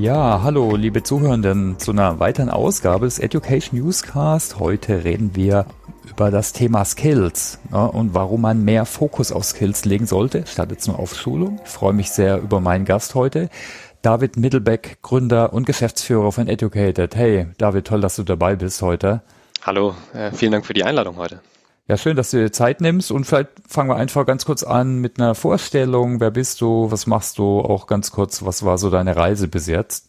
Ja, hallo liebe Zuhörenden zu einer weiteren Ausgabe des Education Newscast. Heute reden wir über das Thema Skills ne, und warum man mehr Fokus auf Skills legen sollte, statt jetzt nur auf Schulung. Ich freue mich sehr über meinen Gast heute, David Mittelbeck, Gründer und Geschäftsführer von Educated. Hey, David, toll, dass du dabei bist heute. Hallo, äh, vielen Dank für die Einladung heute. Ja, schön, dass du dir Zeit nimmst und vielleicht fangen wir einfach ganz kurz an mit einer Vorstellung. Wer bist du? Was machst du? Auch ganz kurz, was war so deine Reise bis jetzt?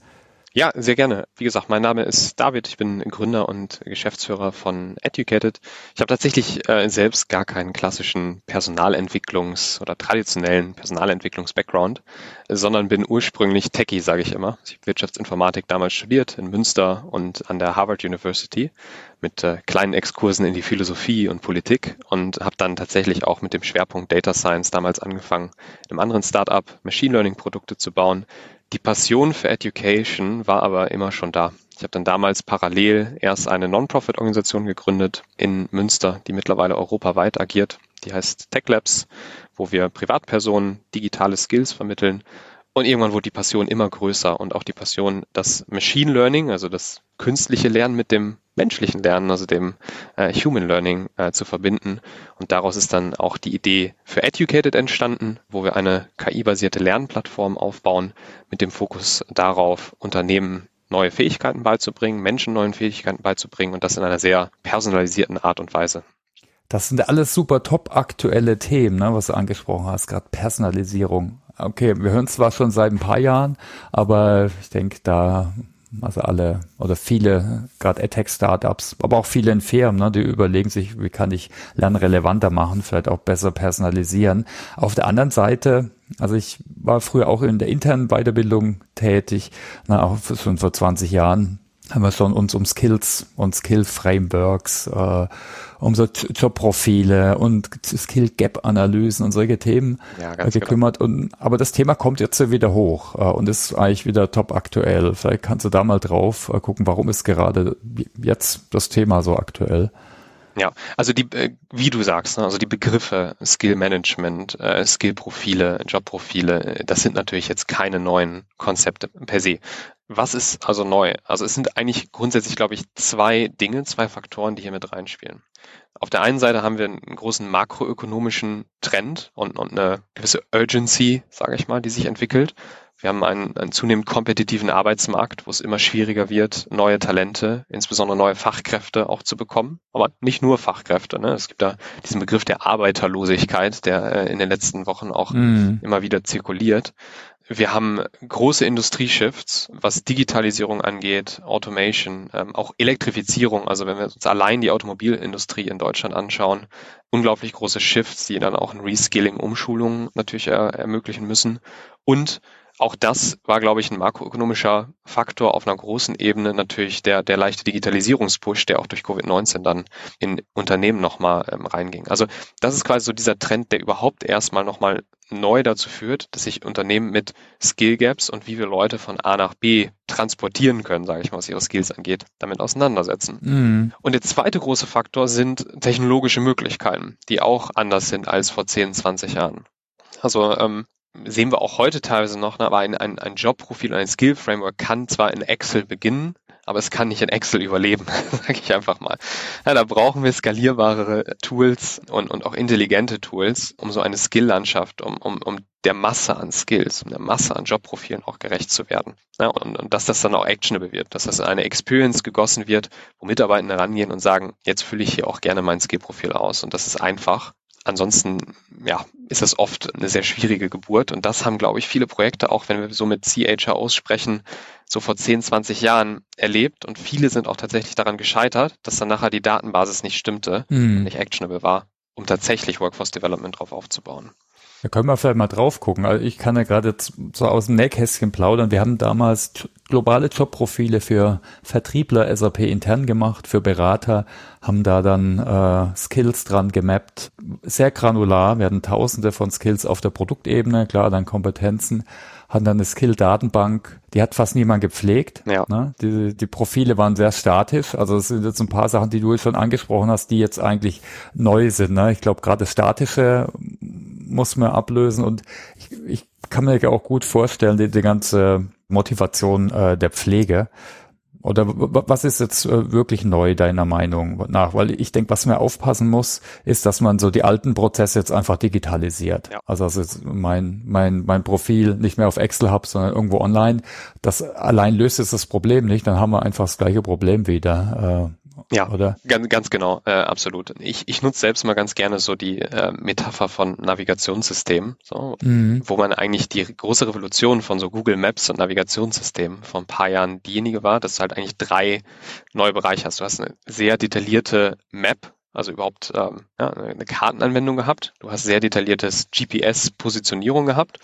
Ja, sehr gerne. Wie gesagt, mein Name ist David. Ich bin Gründer und Geschäftsführer von Educated. Ich habe tatsächlich äh, selbst gar keinen klassischen Personalentwicklungs- oder traditionellen Personalentwicklungs-Background, sondern bin ursprünglich Techie, sage ich immer. Ich habe Wirtschaftsinformatik damals studiert in Münster und an der Harvard University mit äh, kleinen Exkursen in die Philosophie und Politik und habe dann tatsächlich auch mit dem Schwerpunkt Data Science damals angefangen, in einem anderen Startup Machine Learning Produkte zu bauen, die Passion für Education war aber immer schon da. Ich habe dann damals parallel erst eine Non-Profit-Organisation gegründet in Münster, die mittlerweile europaweit agiert. Die heißt Tech Labs, wo wir Privatpersonen digitale Skills vermitteln. Und irgendwann wurde die Passion immer größer und auch die Passion, das Machine Learning, also das künstliche Lernen mit dem menschlichen Lernen, also dem äh, Human Learning äh, zu verbinden. Und daraus ist dann auch die Idee für Educated entstanden, wo wir eine KI-basierte Lernplattform aufbauen mit dem Fokus darauf, Unternehmen neue Fähigkeiten beizubringen, Menschen neuen Fähigkeiten beizubringen und das in einer sehr personalisierten Art und Weise. Das sind alles super top aktuelle Themen, ne, was du angesprochen hast, gerade Personalisierung. Okay, wir hören zwar schon seit ein paar Jahren, aber ich denke, da also alle oder viele, gerade AdTech-Startups, aber auch viele in Firmen, ne, die überlegen sich, wie kann ich Lernen relevanter machen, vielleicht auch besser personalisieren. Auf der anderen Seite, also ich war früher auch in der internen Weiterbildung tätig, na, auch schon vor 20 Jahren haben wir schon uns um Skills und Skill-Frameworks, äh, um so Jobprofile und Skill-Gap-Analysen und solche Themen ja, äh, gekümmert. Genau. Und, aber das Thema kommt jetzt wieder hoch äh, und ist eigentlich wieder top aktuell. Vielleicht kannst du da mal drauf äh, gucken, warum ist gerade jetzt das Thema so aktuell? Ja, also die, äh, wie du sagst, ne, also die Begriffe Skill Management, äh, Skill-Profile, Jobprofile, das sind natürlich jetzt keine neuen Konzepte per se. Was ist also neu? Also es sind eigentlich grundsätzlich, glaube ich, zwei Dinge, zwei Faktoren, die hier mit reinspielen. Auf der einen Seite haben wir einen großen makroökonomischen Trend und, und eine gewisse Urgency, sage ich mal, die sich entwickelt. Wir haben einen, einen zunehmend kompetitiven Arbeitsmarkt, wo es immer schwieriger wird, neue Talente, insbesondere neue Fachkräfte auch zu bekommen. Aber nicht nur Fachkräfte. Ne? Es gibt da diesen Begriff der Arbeiterlosigkeit, der äh, in den letzten Wochen auch mm. immer wieder zirkuliert. Wir haben große Industrieshifts, was Digitalisierung angeht, Automation, ähm, auch Elektrifizierung. Also wenn wir uns allein die Automobilindustrie in Deutschland anschauen, unglaublich große Shifts, die dann auch ein Reskilling, Umschulung natürlich er ermöglichen müssen. Und auch das war, glaube ich, ein makroökonomischer Faktor auf einer großen Ebene natürlich der, der leichte Digitalisierungspush, der auch durch Covid-19 dann in Unternehmen nochmal ähm, reinging. Also das ist quasi so dieser Trend, der überhaupt erstmal nochmal neu dazu führt, dass sich Unternehmen mit Skill Gaps und wie wir Leute von A nach B transportieren können, sage ich mal, was ihre Skills angeht, damit auseinandersetzen. Mhm. Und der zweite große Faktor sind technologische Möglichkeiten, die auch anders sind als vor 10, 20 Jahren. Also ähm, sehen wir auch heute teilweise noch, ne, aber ein, ein, ein Jobprofil, ein Skill-Framework kann zwar in Excel beginnen, aber es kann nicht in Excel überleben, sage ich einfach mal. Ja, da brauchen wir skalierbare Tools und, und auch intelligente Tools, um so eine Skill-Landschaft, um, um, um der Masse an Skills, um der Masse an Jobprofilen auch gerecht zu werden. Ja, und, und dass das dann auch actionable wird, dass das in eine Experience gegossen wird, wo Mitarbeitende rangehen und sagen, jetzt fülle ich hier auch gerne mein Skill-Profil aus. Und das ist einfach ansonsten ja, ist es oft eine sehr schwierige Geburt. Und das haben, glaube ich, viele Projekte, auch wenn wir so mit CHROs sprechen, so vor 10, 20 Jahren erlebt. Und viele sind auch tatsächlich daran gescheitert, dass dann nachher die Datenbasis nicht stimmte, mhm. nicht actionable war, um tatsächlich Workforce Development drauf aufzubauen. Da können wir vielleicht mal drauf gucken. Also ich kann ja gerade so aus dem Nähkästchen plaudern. Wir haben damals globale Jobprofile für Vertriebler SAP intern gemacht, für Berater, haben da dann äh, Skills dran gemappt. Sehr granular. Wir hatten tausende von Skills auf der Produktebene, klar, dann Kompetenzen, haben dann eine Skill-Datenbank, die hat fast niemand gepflegt. Ja. Ne? Die, die Profile waren sehr statisch. Also es sind jetzt ein paar Sachen, die du schon angesprochen hast, die jetzt eigentlich neu sind. Ne? Ich glaube, gerade Statische muss man ablösen und ich, ich kann mir auch gut vorstellen, die, die ganze Motivation äh, der Pflege. Oder was ist jetzt äh, wirklich neu deiner Meinung nach? Weil ich denke, was man aufpassen muss, ist, dass man so die alten Prozesse jetzt einfach digitalisiert. Ja. Also dass jetzt mein, mein, mein Profil nicht mehr auf Excel habe, sondern irgendwo online. Das allein löst jetzt das Problem nicht. Dann haben wir einfach das gleiche Problem wieder. Äh, ja, oder? Ganz, ganz genau, äh, absolut. Ich, ich nutze selbst mal ganz gerne so die äh, Metapher von Navigationssystemen, so, mhm. wo man eigentlich die große Revolution von so Google Maps und Navigationssystemen vor ein paar Jahren diejenige war, dass du halt eigentlich drei neue Bereiche hast. Du hast eine sehr detaillierte Map, also überhaupt ähm, ja, eine Kartenanwendung gehabt. Du hast sehr detailliertes GPS-Positionierung gehabt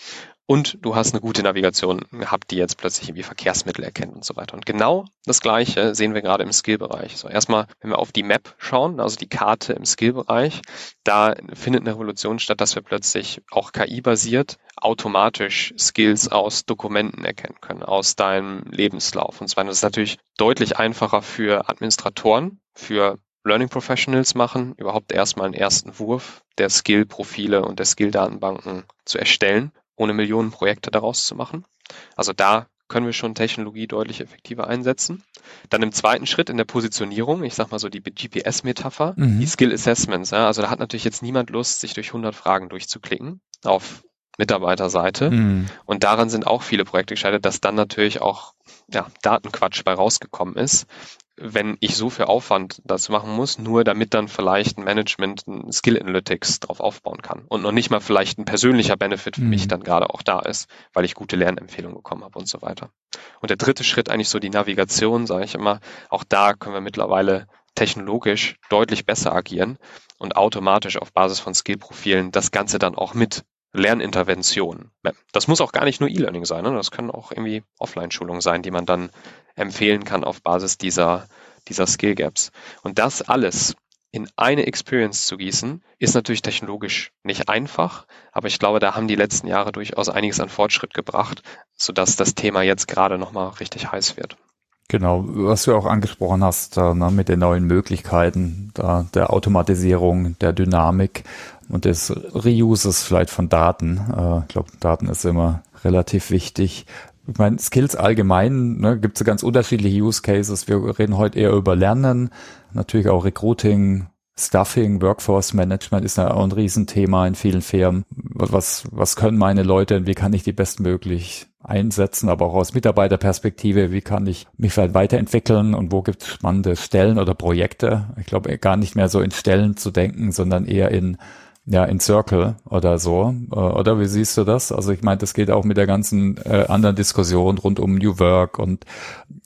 und du hast eine gute Navigation gehabt, die jetzt plötzlich irgendwie Verkehrsmittel erkennt und so weiter. Und genau das Gleiche sehen wir gerade im Skill-Bereich. So erstmal, wenn wir auf die Map schauen, also die Karte im Skill-Bereich, da findet eine Revolution statt, dass wir plötzlich auch KI-basiert automatisch Skills aus Dokumenten erkennen können, aus deinem Lebenslauf. Und zwar, das ist natürlich deutlich einfacher für Administratoren, für Learning Professionals machen, überhaupt erstmal einen ersten Wurf der Skill-Profile und der Skill-Datenbanken zu erstellen ohne Millionen Projekte daraus zu machen. Also da können wir schon Technologie deutlich effektiver einsetzen. Dann im zweiten Schritt in der Positionierung, ich sag mal so die GPS-Metapher, mhm. die Skill Assessments. Ja, also da hat natürlich jetzt niemand Lust, sich durch 100 Fragen durchzuklicken auf Mitarbeiterseite. Mhm. Und daran sind auch viele Projekte gescheitert, dass dann natürlich auch ja, Datenquatsch bei rausgekommen ist wenn ich so viel Aufwand dazu machen muss, nur damit dann vielleicht ein Management ein Skill Analytics drauf aufbauen kann und noch nicht mal vielleicht ein persönlicher Benefit für mhm. mich dann gerade auch da ist, weil ich gute Lernempfehlungen bekommen habe und so weiter. Und der dritte Schritt eigentlich so die Navigation, sage ich immer, auch da können wir mittlerweile technologisch deutlich besser agieren und automatisch auf Basis von Skillprofilen das Ganze dann auch mit Lerninterventionen. Das muss auch gar nicht nur E-Learning sein, ne? das können auch irgendwie Offline-Schulungen sein, die man dann empfehlen kann auf Basis dieser, dieser Skill Gaps. Und das alles in eine Experience zu gießen, ist natürlich technologisch nicht einfach, aber ich glaube, da haben die letzten Jahre durchaus einiges an Fortschritt gebracht, sodass das Thema jetzt gerade nochmal richtig heiß wird. Genau, was du auch angesprochen hast, äh, ne, mit den neuen Möglichkeiten da, der Automatisierung, der Dynamik und des Reuses vielleicht von Daten. Äh, ich glaube, Daten ist immer relativ wichtig. Ich meine, Skills allgemein, ne, gibt es ganz unterschiedliche Use Cases. Wir reden heute eher über Lernen, natürlich auch Recruiting, Stuffing, Workforce Management ist ja auch ein Riesenthema in vielen Firmen. Was, was können meine Leute und wie kann ich die bestmöglich einsetzen, aber auch aus Mitarbeiterperspektive, wie kann ich mich vielleicht weiterentwickeln und wo gibt es spannende Stellen oder Projekte? Ich glaube, gar nicht mehr so in Stellen zu denken, sondern eher in ja, in Circle oder so. Äh, oder wie siehst du das? Also ich meine, das geht auch mit der ganzen äh, anderen Diskussion rund um New Work und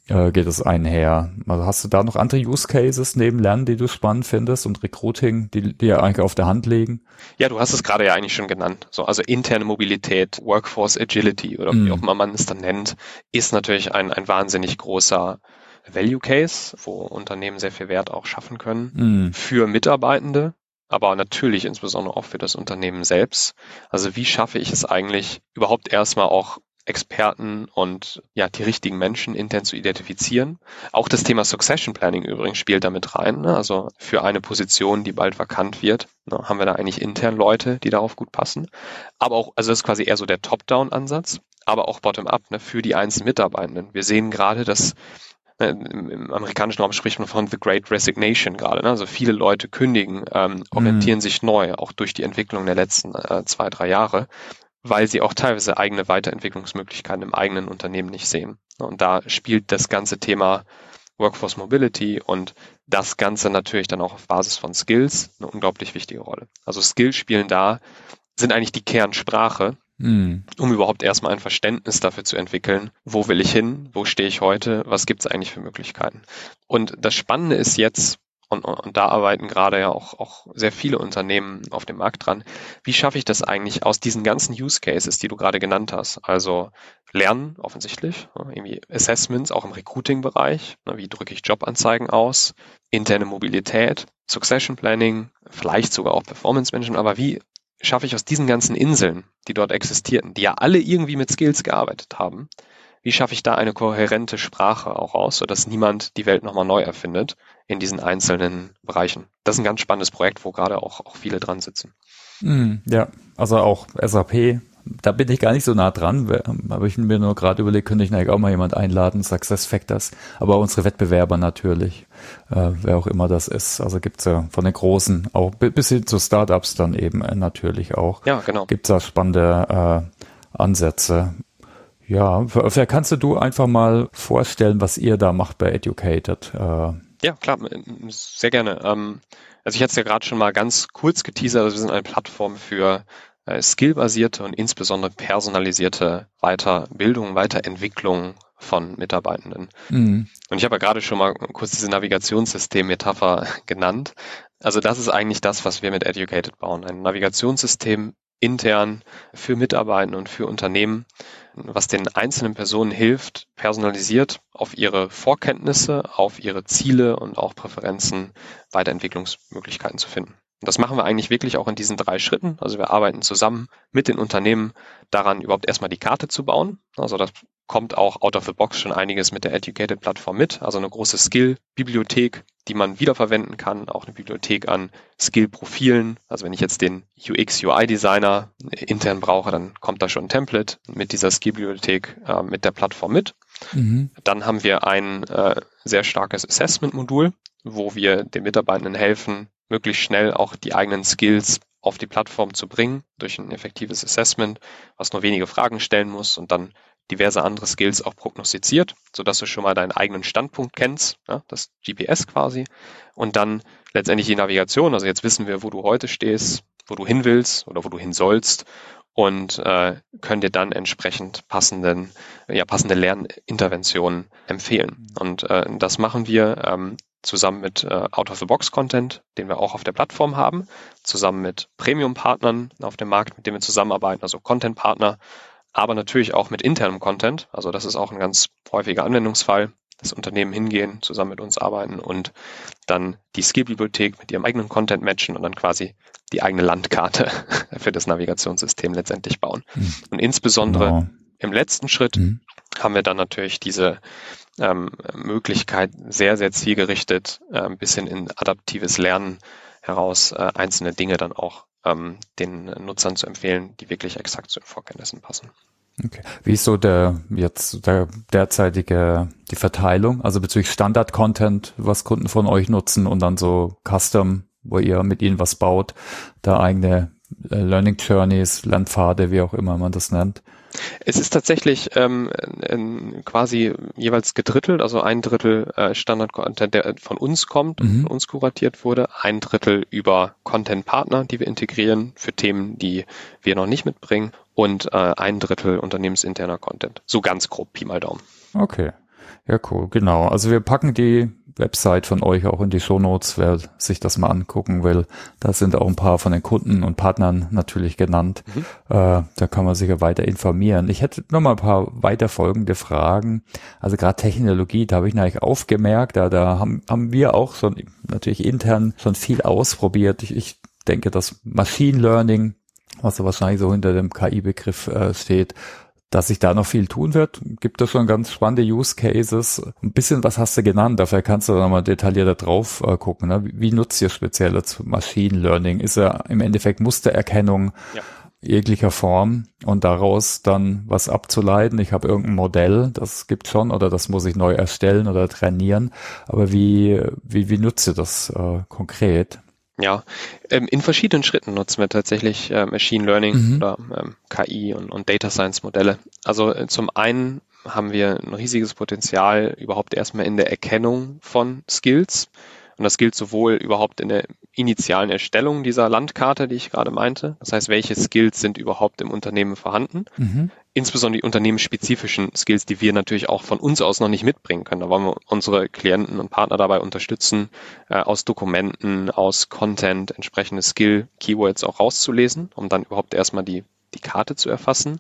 äh, geht es einher. Also hast du da noch andere Use Cases neben Lernen, die du spannend findest und Recruiting, die dir eigentlich auf der Hand liegen? Ja, du hast es gerade ja eigentlich schon genannt. So, also interne Mobilität, Workforce Agility oder wie mm. auch immer man es dann nennt, ist natürlich ein, ein wahnsinnig großer Value Case, wo Unternehmen sehr viel Wert auch schaffen können mm. für Mitarbeitende aber natürlich insbesondere auch für das Unternehmen selbst. Also wie schaffe ich es eigentlich überhaupt erstmal auch Experten und ja die richtigen Menschen intern zu identifizieren. Auch das Thema Succession Planning übrigens spielt damit rein. Ne? Also für eine Position, die bald vakant wird, ne, haben wir da eigentlich intern Leute, die darauf gut passen. Aber auch, also das ist quasi eher so der Top-Down-Ansatz, aber auch Bottom-up ne, für die einzelnen Mitarbeitenden. Wir sehen gerade, dass im, im amerikanischen Raum spricht man von The Great Resignation gerade. Ne? Also viele Leute kündigen, ähm, orientieren mhm. sich neu, auch durch die Entwicklung der letzten äh, zwei, drei Jahre, weil sie auch teilweise eigene Weiterentwicklungsmöglichkeiten im eigenen Unternehmen nicht sehen. Und da spielt das ganze Thema Workforce Mobility und das Ganze natürlich dann auch auf Basis von Skills eine unglaublich wichtige Rolle. Also Skills spielen da, sind eigentlich die Kernsprache mhm. um überhaupt erstmal ein Verständnis dafür zu entwickeln, wo will ich hin, wo stehe ich heute, was gibt es eigentlich für Möglichkeiten. Und das Spannende ist jetzt, und, und da arbeiten gerade ja auch, auch sehr viele Unternehmen auf dem Markt dran. Wie schaffe ich das eigentlich aus diesen ganzen Use Cases, die du gerade genannt hast? Also Lernen offensichtlich, irgendwie Assessments auch im Recruiting-Bereich. Wie drücke ich Jobanzeigen aus? Interne Mobilität, Succession Planning, vielleicht sogar auch Performance Management. Aber wie schaffe ich aus diesen ganzen Inseln, die dort existierten, die ja alle irgendwie mit Skills gearbeitet haben, wie schaffe ich da eine kohärente Sprache auch aus, sodass niemand die Welt nochmal neu erfindet in diesen einzelnen Bereichen? Das ist ein ganz spannendes Projekt, wo gerade auch, auch viele dran sitzen. Mm, ja, also auch SAP da bin ich gar nicht so nah dran, aber ich mir nur gerade überlegt, könnte ich eigentlich auch mal jemand einladen, Success Factors, aber unsere Wettbewerber natürlich, äh, wer auch immer das ist. Also gibt's ja von den Großen auch bis hin zu Startups dann eben äh, natürlich auch. Ja, genau. Gibt's da spannende äh, Ansätze. Ja, vielleicht kannst du einfach mal vorstellen, was ihr da macht bei Educated. Äh, ja, klar, sehr gerne. Ähm, also ich hatte es ja gerade schon mal ganz kurz geteasert, also wir sind eine Plattform für skillbasierte und insbesondere personalisierte Weiterbildung, Weiterentwicklung von Mitarbeitenden. Mhm. Und ich habe ja gerade schon mal kurz diese Navigationssystem-Metapher genannt. Also das ist eigentlich das, was wir mit Educated bauen. Ein Navigationssystem intern für Mitarbeitende und für Unternehmen, was den einzelnen Personen hilft, personalisiert auf ihre Vorkenntnisse, auf ihre Ziele und auch Präferenzen Weiterentwicklungsmöglichkeiten zu finden. Und das machen wir eigentlich wirklich auch in diesen drei Schritten. Also wir arbeiten zusammen mit den Unternehmen daran, überhaupt erstmal die Karte zu bauen. Also das kommt auch out of the box schon einiges mit der Educated Plattform mit. Also eine große Skill-Bibliothek, die man wiederverwenden kann. Auch eine Bibliothek an Skill-Profilen. Also wenn ich jetzt den UX-UI-Designer intern brauche, dann kommt da schon ein Template mit dieser Skill-Bibliothek äh, mit der Plattform mit. Mhm. Dann haben wir ein äh, sehr starkes Assessment-Modul, wo wir den Mitarbeitenden helfen, möglichst schnell auch die eigenen Skills auf die Plattform zu bringen durch ein effektives Assessment, was nur wenige Fragen stellen muss und dann diverse andere Skills auch prognostiziert, sodass du schon mal deinen eigenen Standpunkt kennst, ja, das GPS quasi, und dann letztendlich die Navigation. Also jetzt wissen wir, wo du heute stehst, wo du hin willst oder wo du hin sollst und äh, können dir dann entsprechend passenden, ja, passende Lerninterventionen empfehlen. Mhm. Und äh, das machen wir ähm, zusammen mit äh, Out-of-the-Box-Content, den wir auch auf der Plattform haben, zusammen mit Premium-Partnern auf dem Markt, mit denen wir zusammenarbeiten, also Content-Partner, aber natürlich auch mit internem Content. Also das ist auch ein ganz häufiger Anwendungsfall, dass Unternehmen hingehen, zusammen mit uns arbeiten und dann die Skill-Bibliothek mit ihrem eigenen Content matchen und dann quasi die eigene Landkarte für das Navigationssystem letztendlich bauen. Mhm. Und insbesondere genau. im letzten Schritt mhm. haben wir dann natürlich diese ähm, Möglichkeit, sehr, sehr zielgerichtet äh, bisschen in adaptives Lernen heraus äh, einzelne Dinge dann auch ähm, den Nutzern zu empfehlen, die wirklich exakt zu den Vorkenntnissen passen. Okay. Wie ist so der jetzt der derzeitige die Verteilung, also bezüglich Standard-Content, was Kunden von euch nutzen und dann so Custom, wo ihr mit ihnen was baut, da eigene äh, Learning Journeys, Lernpfade, wie auch immer man das nennt? Es ist tatsächlich ähm, quasi jeweils gedrittelt, also ein Drittel äh, Standard-Content, der von uns kommt, mhm. von uns kuratiert wurde, ein Drittel über Content-Partner, die wir integrieren für Themen, die wir noch nicht mitbringen und äh, ein Drittel unternehmensinterner Content. So ganz grob Pi mal Daumen. Okay. Ja, cool, genau. Also wir packen die Website von euch auch in die Shownotes, wer sich das mal angucken will. Da sind auch ein paar von den Kunden und Partnern natürlich genannt. Mhm. Äh, da kann man sich ja weiter informieren. Ich hätte noch mal ein paar weiterfolgende Fragen. Also gerade Technologie, da habe ich natürlich aufgemerkt, da, da haben, haben wir auch schon natürlich intern schon viel ausprobiert. Ich, ich denke, dass Machine Learning, was so wahrscheinlich so hinter dem KI-Begriff äh, steht, dass sich da noch viel tun wird. Gibt es schon ganz spannende Use Cases. Ein bisschen was hast du genannt, dafür kannst du da mal detaillierter drauf äh, gucken. Ne? Wie, wie nutzt ihr speziell das Machine Learning? Ist er im Endeffekt Mustererkennung ja. jeglicher Form und daraus dann was abzuleiten? Ich habe irgendein Modell, das gibt schon oder das muss ich neu erstellen oder trainieren. Aber wie, wie, wie nutzt ihr das äh, konkret? Ja, ähm, in verschiedenen Schritten nutzen wir tatsächlich äh, Machine Learning mhm. oder ähm, KI und, und, Data Science Modelle. Also äh, zum einen haben wir ein riesiges Potenzial überhaupt erstmal in der Erkennung von Skills. Und das gilt sowohl überhaupt in der initialen Erstellung dieser Landkarte, die ich gerade meinte. Das heißt, welche Skills sind überhaupt im Unternehmen vorhanden? Mhm. Insbesondere die unternehmensspezifischen Skills, die wir natürlich auch von uns aus noch nicht mitbringen können. Da wollen wir unsere Klienten und Partner dabei unterstützen, äh, aus Dokumenten, aus Content entsprechende Skill-Keywords auch rauszulesen, um dann überhaupt erstmal die, die Karte zu erfassen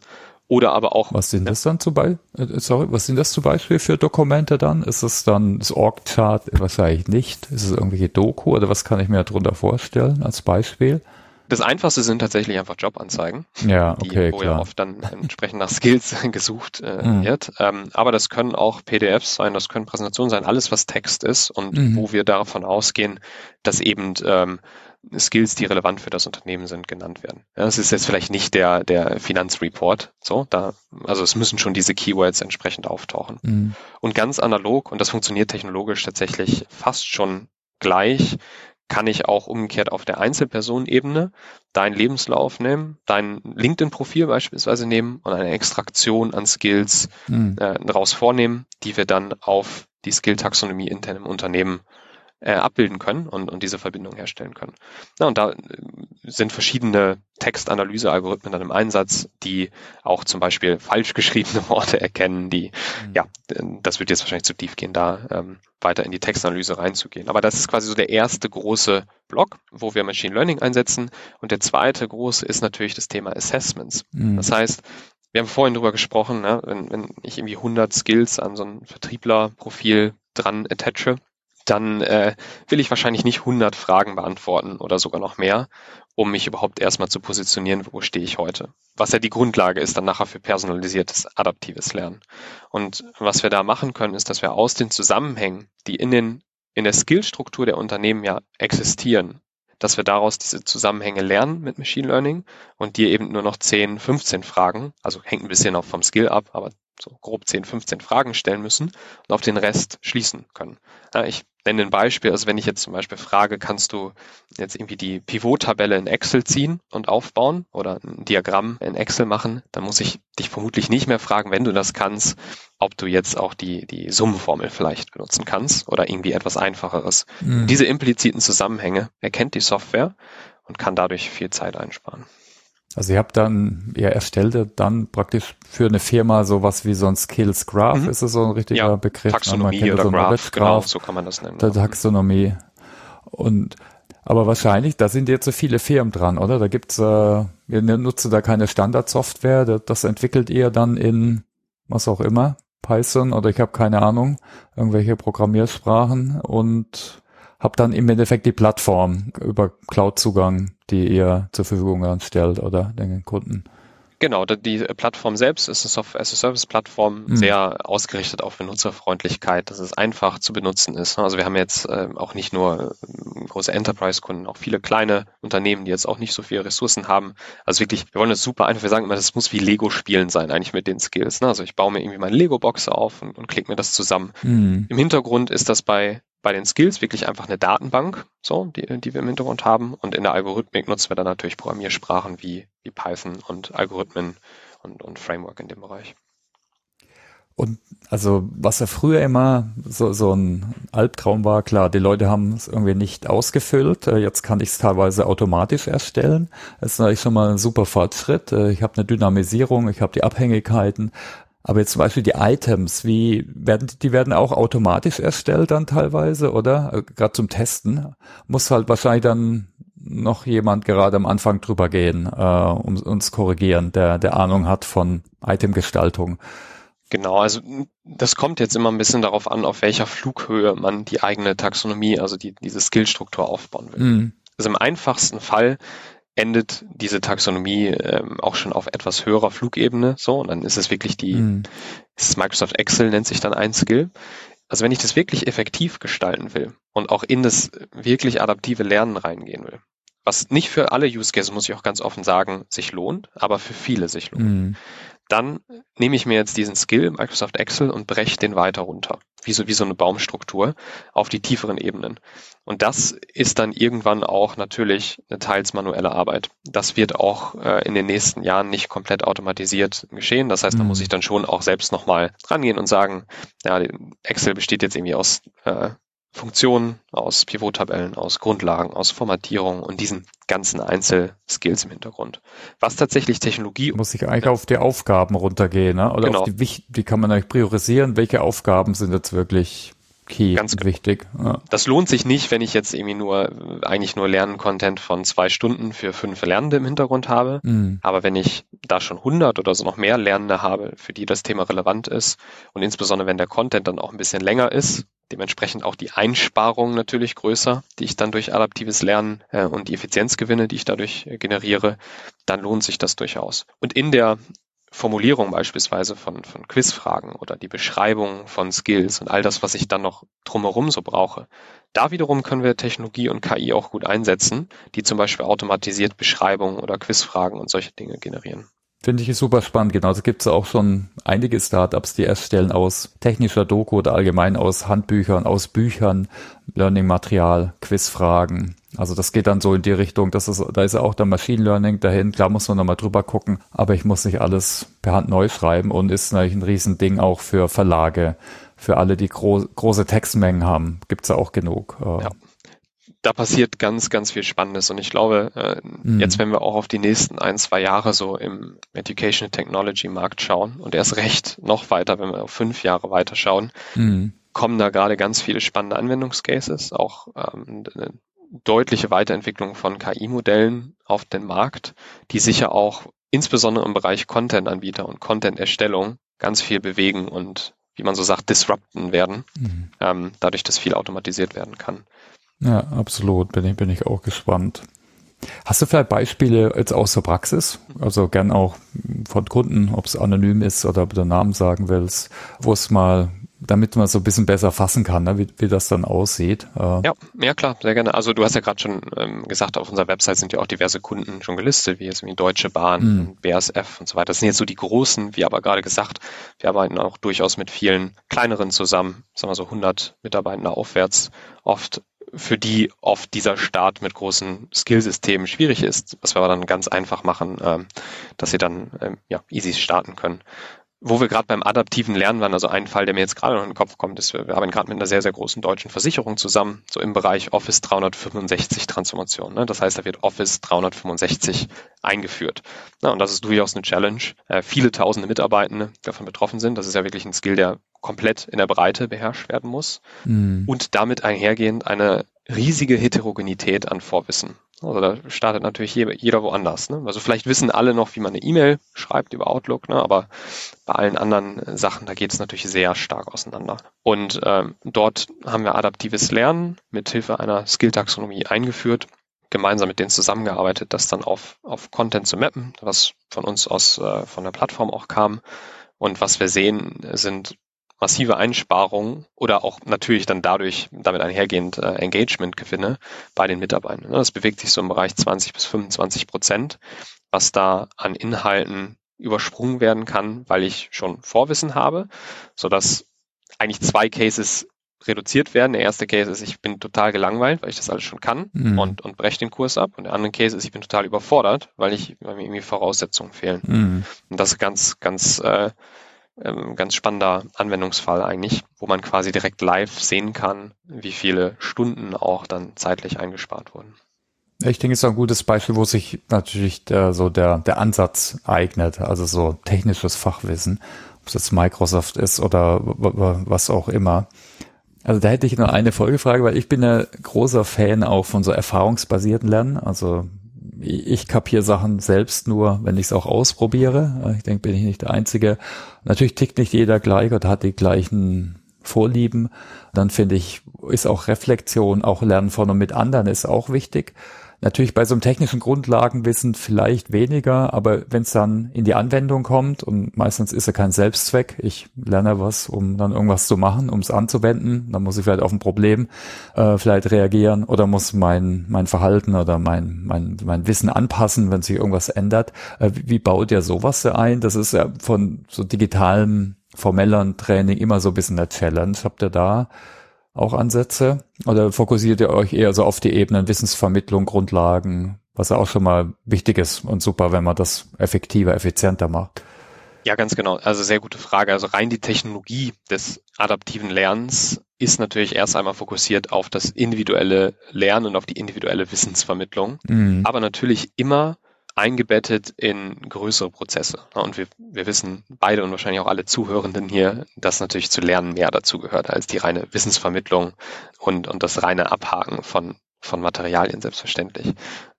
oder aber auch. Was sind das dann zum Beispiel? Äh, sorry, was sind das zum Beispiel für Dokumente dann? Ist es dann das Org-Chart? Wahrscheinlich nicht. Ist es irgendwelche Doku oder was kann ich mir darunter vorstellen als Beispiel? Das einfachste sind tatsächlich einfach Jobanzeigen, ja, okay, die, wo klar. ja oft dann entsprechend nach Skills gesucht äh, mhm. wird. Ähm, aber das können auch PDFs sein, das können Präsentationen sein, alles was Text ist und mhm. wo wir davon ausgehen, dass eben ähm, Skills, die relevant für das Unternehmen sind, genannt werden. Ja, das ist jetzt vielleicht nicht der, der Finanzreport, so, da, also es müssen schon diese Keywords entsprechend auftauchen. Mhm. Und ganz analog, und das funktioniert technologisch tatsächlich fast schon gleich, kann ich auch umgekehrt auf der Einzelpersonenebene deinen Lebenslauf nehmen, dein LinkedIn-Profil beispielsweise nehmen und eine Extraktion an Skills mhm. äh, daraus vornehmen, die wir dann auf die Skill-Taxonomie intern im Unternehmen äh, abbilden können und, und diese Verbindung herstellen können. Na, und da äh, sind verschiedene Textanalyse-Algorithmen dann im Einsatz, die auch zum Beispiel falsch geschriebene Worte erkennen, die, mhm. ja, das wird jetzt wahrscheinlich zu tief gehen, da ähm, weiter in die Textanalyse reinzugehen. Aber das ist quasi so der erste große Block, wo wir Machine Learning einsetzen. Und der zweite große ist natürlich das Thema Assessments. Mhm. Das heißt, wir haben vorhin drüber gesprochen, ne, wenn, wenn ich irgendwie 100 Skills an so ein Vertrieblerprofil dran attache, dann äh, will ich wahrscheinlich nicht 100 Fragen beantworten oder sogar noch mehr, um mich überhaupt erstmal zu positionieren, wo stehe ich heute. Was ja die Grundlage ist dann nachher für personalisiertes, adaptives Lernen. Und was wir da machen können, ist, dass wir aus den Zusammenhängen, die in den in der Skillstruktur der Unternehmen ja existieren, dass wir daraus diese Zusammenhänge lernen mit Machine Learning und dir eben nur noch 10, 15 Fragen, also hängt ein bisschen auch vom Skill ab, aber so grob 10, 15 Fragen stellen müssen und auf den Rest schließen können. Ja, ich nenne ein Beispiel, also wenn ich jetzt zum Beispiel frage, kannst du jetzt irgendwie die Pivot-Tabelle in Excel ziehen und aufbauen oder ein Diagramm in Excel machen, dann muss ich dich vermutlich nicht mehr fragen, wenn du das kannst, ob du jetzt auch die, die Summenformel vielleicht benutzen kannst oder irgendwie etwas einfacheres. Mhm. Diese impliziten Zusammenhänge erkennt die Software und kann dadurch viel Zeit einsparen. Also ihr habt dann, ihr erstellt dann praktisch für eine Firma sowas wie so ein Skills Graph, mhm. ist es so ein richtiger ja, Begriff? Taxonomie oder so Graph, genau, so kann man das nennen. Der Taxonomie. Und aber wahrscheinlich, da sind jetzt so viele Firmen dran, oder? Da gibt's, äh, ihr nutzt da keine Standardsoftware, das, das entwickelt ihr dann in was auch immer, Python oder ich habe keine Ahnung, irgendwelche Programmiersprachen und habt dann im Endeffekt die Plattform über Cloud-Zugang, die ihr zur Verfügung stellt oder den Kunden. Genau, die Plattform selbst ist eine Software-as-a-Service-Plattform, mhm. sehr ausgerichtet auf Benutzerfreundlichkeit, dass es einfach zu benutzen ist. Also wir haben jetzt äh, auch nicht nur äh, große Enterprise-Kunden, auch viele kleine Unternehmen, die jetzt auch nicht so viele Ressourcen haben. Also wirklich, wir wollen das super einfach, wir sagen immer, das muss wie Lego-Spielen sein, eigentlich mit den Skills. Ne? Also ich baue mir irgendwie meine Lego-Box auf und, und klicke mir das zusammen. Mhm. Im Hintergrund ist das bei bei den Skills wirklich einfach eine Datenbank, so, die, die wir im Hintergrund haben. Und in der Algorithmik nutzen wir dann natürlich Programmiersprachen wie, wie Python und Algorithmen und, und Framework in dem Bereich. Und also was ja früher immer so, so ein Albtraum war, klar, die Leute haben es irgendwie nicht ausgefüllt. Äh, jetzt kann ich es teilweise automatisch erstellen. Das ist natürlich schon mal ein super Fortschritt. Äh, ich habe eine Dynamisierung, ich habe die Abhängigkeiten. Aber jetzt zum Beispiel die Items, wie werden die werden auch automatisch erstellt dann teilweise, oder? Äh, Gerade zum Testen muss halt wahrscheinlich dann noch jemand gerade am Anfang drüber gehen, äh, um uns korrigieren, der der Ahnung hat von Itemgestaltung. Genau, also das kommt jetzt immer ein bisschen darauf an, auf welcher Flughöhe man die eigene Taxonomie, also die, diese Skillstruktur aufbauen will. Mm. Also im einfachsten Fall endet diese Taxonomie ähm, auch schon auf etwas höherer Flugebene. So, und dann ist es wirklich die, mhm. ist Microsoft Excel nennt sich dann ein Skill. Also wenn ich das wirklich effektiv gestalten will und auch in das wirklich adaptive Lernen reingehen will, was nicht für alle Use Cases, muss ich auch ganz offen sagen, sich lohnt, aber für viele sich lohnt, mhm dann nehme ich mir jetzt diesen Skill Microsoft Excel und breche den weiter runter, wie so, wie so eine Baumstruktur auf die tieferen Ebenen. Und das ist dann irgendwann auch natürlich eine teils manuelle Arbeit. Das wird auch äh, in den nächsten Jahren nicht komplett automatisiert geschehen. Das heißt, da muss mhm. ich dann schon auch selbst nochmal rangehen und sagen, ja, Excel besteht jetzt irgendwie aus äh, Funktionen, aus Pivot-Tabellen, aus Grundlagen, aus Formatierung und diesen ganzen Einzelskills im Hintergrund. Was tatsächlich Technologie... Muss ich eigentlich auf die Aufgaben runtergehen, ne? oder genau. auf die, die kann man eigentlich priorisieren, welche Aufgaben sind jetzt wirklich key Ganz wichtig. Ja. Das lohnt sich nicht, wenn ich jetzt irgendwie nur, eigentlich nur Lernen-Content von zwei Stunden für fünf Lernende im Hintergrund habe. Mhm. Aber wenn ich da schon 100 oder so noch mehr Lernende habe, für die das Thema relevant ist und insbesondere wenn der Content dann auch ein bisschen länger ist, dementsprechend auch die Einsparungen natürlich größer, die ich dann durch adaptives Lernen äh, und die Effizienzgewinne, die ich dadurch äh, generiere, dann lohnt sich das durchaus. Und in der Formulierung beispielsweise von, von Quizfragen oder die Beschreibung von Skills und all das, was ich dann noch drumherum so brauche. Da wiederum können wir Technologie und KI auch gut einsetzen, die zum Beispiel automatisiert Beschreibungen oder Quizfragen und solche Dinge generieren. Finde ich super spannend. Genauso gibt es auch schon einige Startups, die erstellen aus technischer Doku oder allgemein aus Handbüchern, aus Büchern, Learning-Material, Quizfragen. Also das geht dann so in die Richtung, das ist, da ist ja auch der Machine Learning dahin. Klar muss man nochmal drüber gucken, aber ich muss nicht alles per Hand neu schreiben und ist natürlich ein Riesending auch für Verlage, für alle, die gro große Textmengen haben. Gibt's ja auch genug. Äh. Ja da passiert ganz, ganz viel Spannendes. Und ich glaube, äh, mhm. jetzt, wenn wir auch auf die nächsten ein, zwei Jahre so im Education Technology Markt schauen und erst recht noch weiter, wenn wir auf fünf Jahre weiter schauen, mhm. kommen da gerade ganz viele spannende Anwendungscases, auch ähm, deutliche Weiterentwicklung von KI-Modellen auf den Markt, die sicher auch insbesondere im Bereich Content-Anbieter und Content-Erstellung ganz viel bewegen und wie man so sagt, disrupten werden, mhm. ähm, dadurch, dass viel automatisiert werden kann. Ja, absolut. Bin ich, bin ich auch gespannt. Hast du vielleicht Beispiele jetzt aus der Praxis? Also gern auch von Kunden, ob es anonym ist oder ob du Namen sagen willst, wo es mal damit man so ein bisschen besser fassen kann, ne, wie, wie das dann aussieht. Äh. Ja, ja klar, sehr gerne. Also du hast ja gerade schon ähm, gesagt, auf unserer Website sind ja auch diverse Kunden schon gelistet, wie jetzt wie Deutsche Bahn, mhm. BASF und so weiter. Das sind jetzt so die großen, wie aber gerade gesagt, wir arbeiten auch durchaus mit vielen kleineren zusammen, sagen wir so 100 Mitarbeiter aufwärts, oft für die oft dieser Start mit großen Skillsystemen schwierig ist, was wir aber dann ganz einfach machen, ähm, dass sie dann ähm, ja, easy starten können. Wo wir gerade beim adaptiven Lernen waren, also ein Fall, der mir jetzt gerade noch in den Kopf kommt, ist, wir arbeiten gerade mit einer sehr, sehr großen deutschen Versicherung zusammen, so im Bereich Office 365 Transformation. Ne? Das heißt, da wird Office 365 eingeführt. Na, und das ist durchaus eine Challenge. Äh, viele tausende Mitarbeitende davon betroffen sind. Das ist ja wirklich ein Skill, der komplett in der Breite beherrscht werden muss. Mhm. Und damit einhergehend eine riesige Heterogenität an Vorwissen. Also da startet natürlich jeder woanders. Ne? Also vielleicht wissen alle noch, wie man eine E-Mail schreibt über Outlook, ne? aber bei allen anderen Sachen, da geht es natürlich sehr stark auseinander. Und ähm, dort haben wir adaptives Lernen mit Hilfe einer Skill-Taxonomie eingeführt, gemeinsam mit denen zusammengearbeitet, das dann auf, auf Content zu mappen, was von uns aus äh, von der Plattform auch kam. Und was wir sehen, sind massive Einsparungen oder auch natürlich dann dadurch damit einhergehend äh, Engagement-Gewinne bei den Mitarbeitern. Ne? Das bewegt sich so im Bereich 20 bis 25 Prozent, was da an Inhalten übersprungen werden kann, weil ich schon Vorwissen habe, sodass eigentlich zwei Cases reduziert werden. Der erste Case ist, ich bin total gelangweilt, weil ich das alles schon kann mhm. und, und breche den Kurs ab. Und der andere Case ist, ich bin total überfordert, weil ich, weil mir irgendwie Voraussetzungen fehlen. Mhm. Und das ist ganz, ganz äh, ähm, ganz spannender Anwendungsfall eigentlich, wo man quasi direkt live sehen kann, wie viele Stunden auch dann zeitlich eingespart wurden. Ich denke, es ist ein gutes Beispiel, wo sich natürlich der, so der, der Ansatz eignet, also so technisches Fachwissen, ob es jetzt Microsoft ist oder was auch immer. Also da hätte ich noch eine Folgefrage, weil ich bin ein großer Fan auch von so erfahrungsbasierten Lernen. Also ich kapiere Sachen selbst nur, wenn ich es auch ausprobiere. Ich denke, bin ich nicht der Einzige. Natürlich tickt nicht jeder gleich oder hat die gleichen Vorlieben. Dann finde ich, ist auch Reflexion, auch Lernen von und mit anderen ist auch wichtig. Natürlich bei so einem technischen Grundlagenwissen vielleicht weniger, aber wenn es dann in die Anwendung kommt und meistens ist er kein Selbstzweck, ich lerne was, um dann irgendwas zu machen, um es anzuwenden, dann muss ich vielleicht auf ein Problem äh, vielleicht reagieren oder muss mein mein Verhalten oder mein mein mein Wissen anpassen, wenn sich irgendwas ändert. Äh, wie baut ihr sowas ein? Das ist ja von so digitalem formelleren Training immer so ein bisschen eine Challenge. Habt ihr da auch Ansätze? Oder fokussiert ihr euch eher so auf die Ebenen Wissensvermittlung, Grundlagen, was ja auch schon mal wichtig ist und super, wenn man das effektiver, effizienter macht? Ja, ganz genau. Also sehr gute Frage. Also rein die Technologie des adaptiven Lernens ist natürlich erst einmal fokussiert auf das individuelle Lernen und auf die individuelle Wissensvermittlung, mhm. aber natürlich immer eingebettet in größere Prozesse. Und wir, wir wissen beide und wahrscheinlich auch alle Zuhörenden hier, dass natürlich zu lernen mehr dazu gehört als die reine Wissensvermittlung und, und das reine Abhaken von, von Materialien selbstverständlich.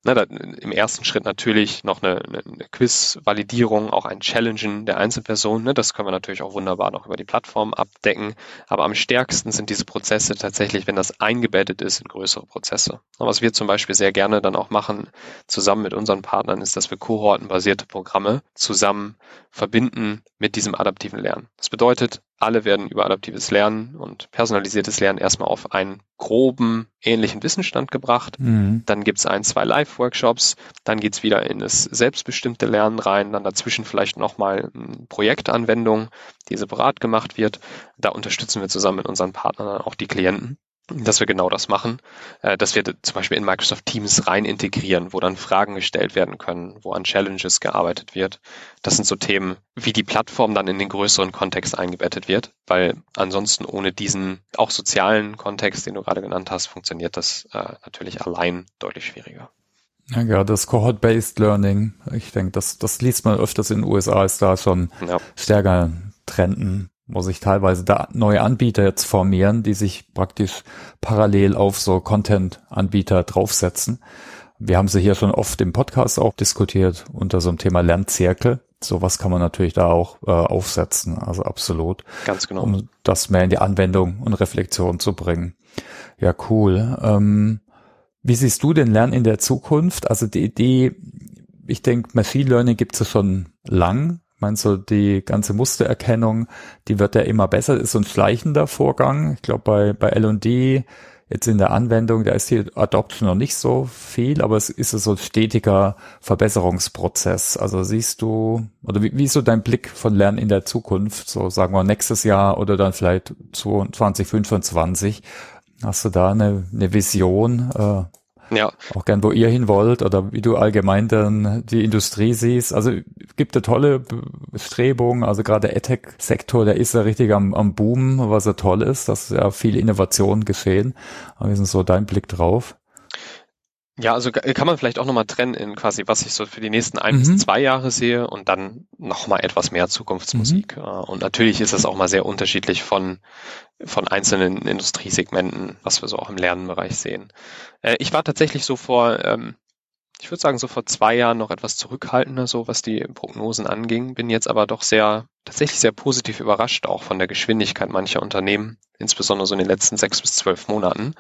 Na, da, Im ersten Schritt natürlich noch eine, eine Quiz-Validierung, auch ein Challengen der Einzelperson. Ne? Das können wir natürlich auch wunderbar noch über die Plattform abdecken. Aber am stärksten sind diese Prozesse tatsächlich, wenn das eingebettet ist in größere Prozesse. Und was wir zum Beispiel sehr gerne dann auch machen, zusammen mit unseren Partnern, ist, dass wir kohortenbasierte Programme zusammen verbinden mit diesem adaptiven Lernen. Das bedeutet, alle werden über adaptives Lernen und personalisiertes Lernen erstmal auf einen groben, ähnlichen Wissensstand gebracht. Mhm. Dann gibt's ein, zwei Live-Workshops, dann geht's wieder in das selbstbestimmte Lernen rein, dann dazwischen vielleicht nochmal eine Projektanwendung, die separat gemacht wird. Da unterstützen wir zusammen mit unseren Partnern auch die Klienten dass wir genau das machen, äh, dass wir zum Beispiel in Microsoft Teams rein integrieren, wo dann Fragen gestellt werden können, wo an Challenges gearbeitet wird. Das sind so Themen, wie die Plattform dann in den größeren Kontext eingebettet wird, weil ansonsten ohne diesen auch sozialen Kontext, den du gerade genannt hast, funktioniert das äh, natürlich allein deutlich schwieriger. Ja, das Cohort-Based Learning, ich denke, das, das liest man öfters in den USA, ist da schon ja. stärker Trenden wo sich teilweise da neue Anbieter jetzt formieren, die sich praktisch parallel auf so Content-Anbieter draufsetzen. Wir haben sie hier schon oft im Podcast auch diskutiert unter so einem Thema Lernzirkel. Sowas kann man natürlich da auch äh, aufsetzen, also absolut. Ganz genau. Um das mehr in die Anwendung und Reflexion zu bringen. Ja, cool. Ähm, wie siehst du den Lernen in der Zukunft? Also die Idee, ich denke, Machine Learning gibt es schon lang meine, so die ganze Mustererkennung, die wird ja immer besser, ist so ein schleichender Vorgang. Ich glaube, bei, bei L&D jetzt in der Anwendung, da ist die Adoption noch nicht so viel, aber es ist so ein stetiger Verbesserungsprozess. Also siehst du, oder wie, wie ist so dein Blick von Lernen in der Zukunft, so sagen wir nächstes Jahr oder dann vielleicht 2025? Hast du da eine, eine Vision, äh, ja. Auch gern, wo ihr hin wollt oder wie du allgemein dann die Industrie siehst. Also gibt es tolle Bestrebungen, also gerade der EdTech-Sektor, der ist ja richtig am, am Boom, was ja toll ist, dass ja viel Innovation geschehen. Aber wie ist so dein Blick drauf? Ja, also kann man vielleicht auch nochmal trennen in quasi, was ich so für die nächsten ein mhm. bis zwei Jahre sehe und dann nochmal etwas mehr Zukunftsmusik. Mhm. Und natürlich ist es auch mal sehr unterschiedlich von, von einzelnen Industriesegmenten, was wir so auch im Lernbereich sehen. Äh, ich war tatsächlich so vor, ähm, ich würde sagen, so vor zwei Jahren noch etwas zurückhaltender, so was die Prognosen anging, bin jetzt aber doch sehr, tatsächlich sehr positiv überrascht, auch von der Geschwindigkeit mancher Unternehmen, insbesondere so in den letzten sechs bis zwölf Monaten.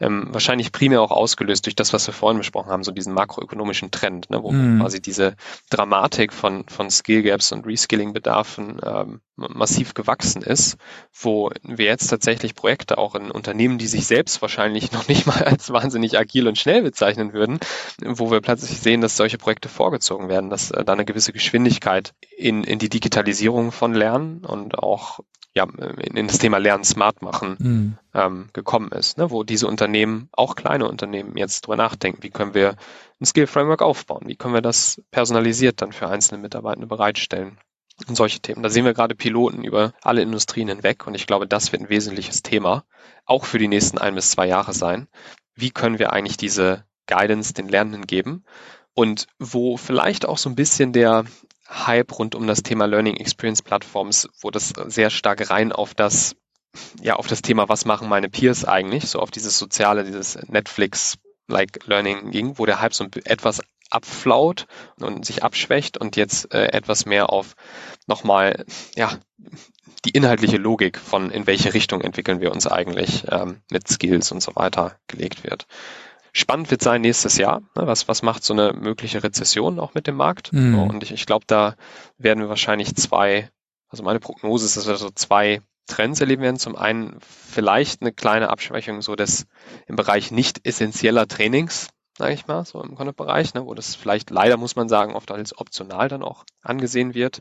Ähm, wahrscheinlich primär auch ausgelöst durch das, was wir vorhin besprochen haben, so diesen makroökonomischen Trend, ne, wo mm. quasi diese Dramatik von, von Skill Gaps und Reskilling-Bedarfen ähm, massiv gewachsen ist, wo wir jetzt tatsächlich Projekte auch in Unternehmen, die sich selbst wahrscheinlich noch nicht mal als wahnsinnig agil und schnell bezeichnen würden, wo wir plötzlich sehen, dass solche Projekte vorgezogen werden, dass äh, da eine gewisse Geschwindigkeit in, in die Digitalisierung von Lernen und auch ja, in das Thema Lernen smart machen mhm. ähm, gekommen ist, ne? wo diese Unternehmen, auch kleine Unternehmen, jetzt drüber nachdenken, wie können wir ein Skill-Framework aufbauen, wie können wir das personalisiert dann für einzelne Mitarbeitende bereitstellen und solche Themen. Da sehen wir gerade Piloten über alle Industrien hinweg und ich glaube, das wird ein wesentliches Thema, auch für die nächsten ein bis zwei Jahre sein. Wie können wir eigentlich diese Guidance den Lernenden geben und wo vielleicht auch so ein bisschen der Hype rund um das Thema Learning Experience Plattforms, wo das sehr stark rein auf das, ja, auf das Thema, was machen meine Peers eigentlich, so auf dieses soziale, dieses Netflix-like Learning ging, wo der Hype so etwas abflaut und sich abschwächt und jetzt äh, etwas mehr auf nochmal, ja, die inhaltliche Logik von in welche Richtung entwickeln wir uns eigentlich ähm, mit Skills und so weiter gelegt wird. Spannend wird sein nächstes Jahr. Ne? Was, was macht so eine mögliche Rezession auch mit dem Markt? Mhm. Und ich, ich glaube, da werden wir wahrscheinlich zwei, also meine Prognose ist, dass wir so zwei Trends erleben werden. Zum einen vielleicht eine kleine Abschwächung so des im Bereich nicht essentieller Trainings, sage ich mal, so im Content-Bereich, ne, wo das vielleicht leider, muss man sagen, oft als optional dann auch angesehen wird.